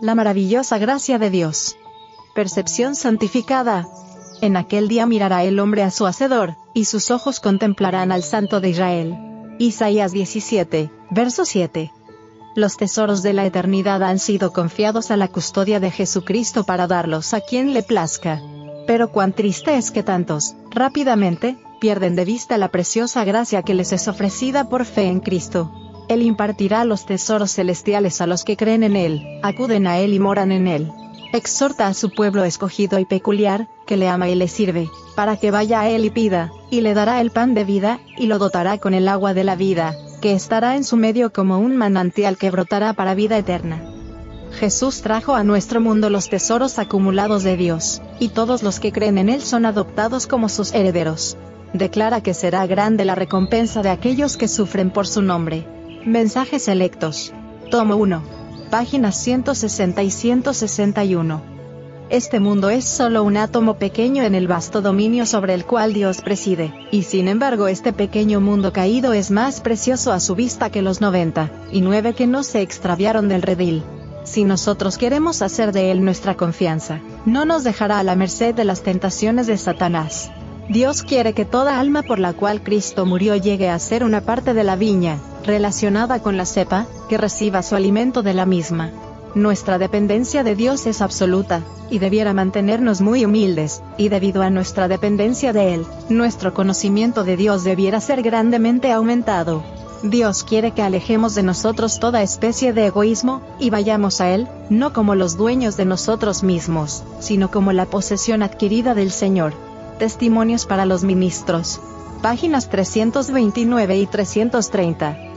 La maravillosa gracia de Dios. Percepción santificada. En aquel día mirará el hombre a su Hacedor, y sus ojos contemplarán al Santo de Israel. Isaías 17, verso 7. Los tesoros de la eternidad han sido confiados a la custodia de Jesucristo para darlos a quien le plazca. Pero cuán triste es que tantos, rápidamente, pierden de vista la preciosa gracia que les es ofrecida por fe en Cristo. Él impartirá los tesoros celestiales a los que creen en Él, acuden a Él y moran en Él. Exhorta a su pueblo escogido y peculiar, que le ama y le sirve, para que vaya a Él y pida, y le dará el pan de vida, y lo dotará con el agua de la vida, que estará en su medio como un manantial que brotará para vida eterna. Jesús trajo a nuestro mundo los tesoros acumulados de Dios, y todos los que creen en Él son adoptados como sus herederos. Declara que será grande la recompensa de aquellos que sufren por su nombre. Mensajes selectos. Tomo 1. Páginas 160 y 161. Este mundo es solo un átomo pequeño en el vasto dominio sobre el cual Dios preside, y sin embargo este pequeño mundo caído es más precioso a su vista que los 90, y 9 que no se extraviaron del redil. Si nosotros queremos hacer de Él nuestra confianza, no nos dejará a la merced de las tentaciones de Satanás. Dios quiere que toda alma por la cual Cristo murió llegue a ser una parte de la viña, relacionada con la cepa, que reciba su alimento de la misma. Nuestra dependencia de Dios es absoluta, y debiera mantenernos muy humildes, y debido a nuestra dependencia de Él, nuestro conocimiento de Dios debiera ser grandemente aumentado. Dios quiere que alejemos de nosotros toda especie de egoísmo, y vayamos a Él, no como los dueños de nosotros mismos, sino como la posesión adquirida del Señor. Testimonios para los ministros. Páginas 329 y 330.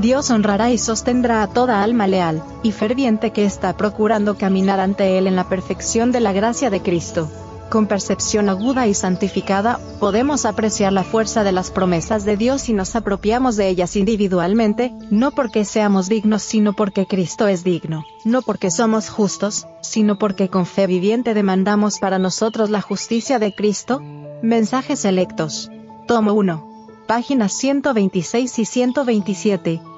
Dios honrará y sostendrá a toda alma leal y ferviente que está procurando caminar ante Él en la perfección de la gracia de Cristo. Con percepción aguda y santificada, podemos apreciar la fuerza de las promesas de Dios y nos apropiamos de ellas individualmente, no porque seamos dignos sino porque Cristo es digno, no porque somos justos, sino porque con fe viviente demandamos para nosotros la justicia de Cristo. Mensajes selectos. Tomo 1. Páginas 126 y 127.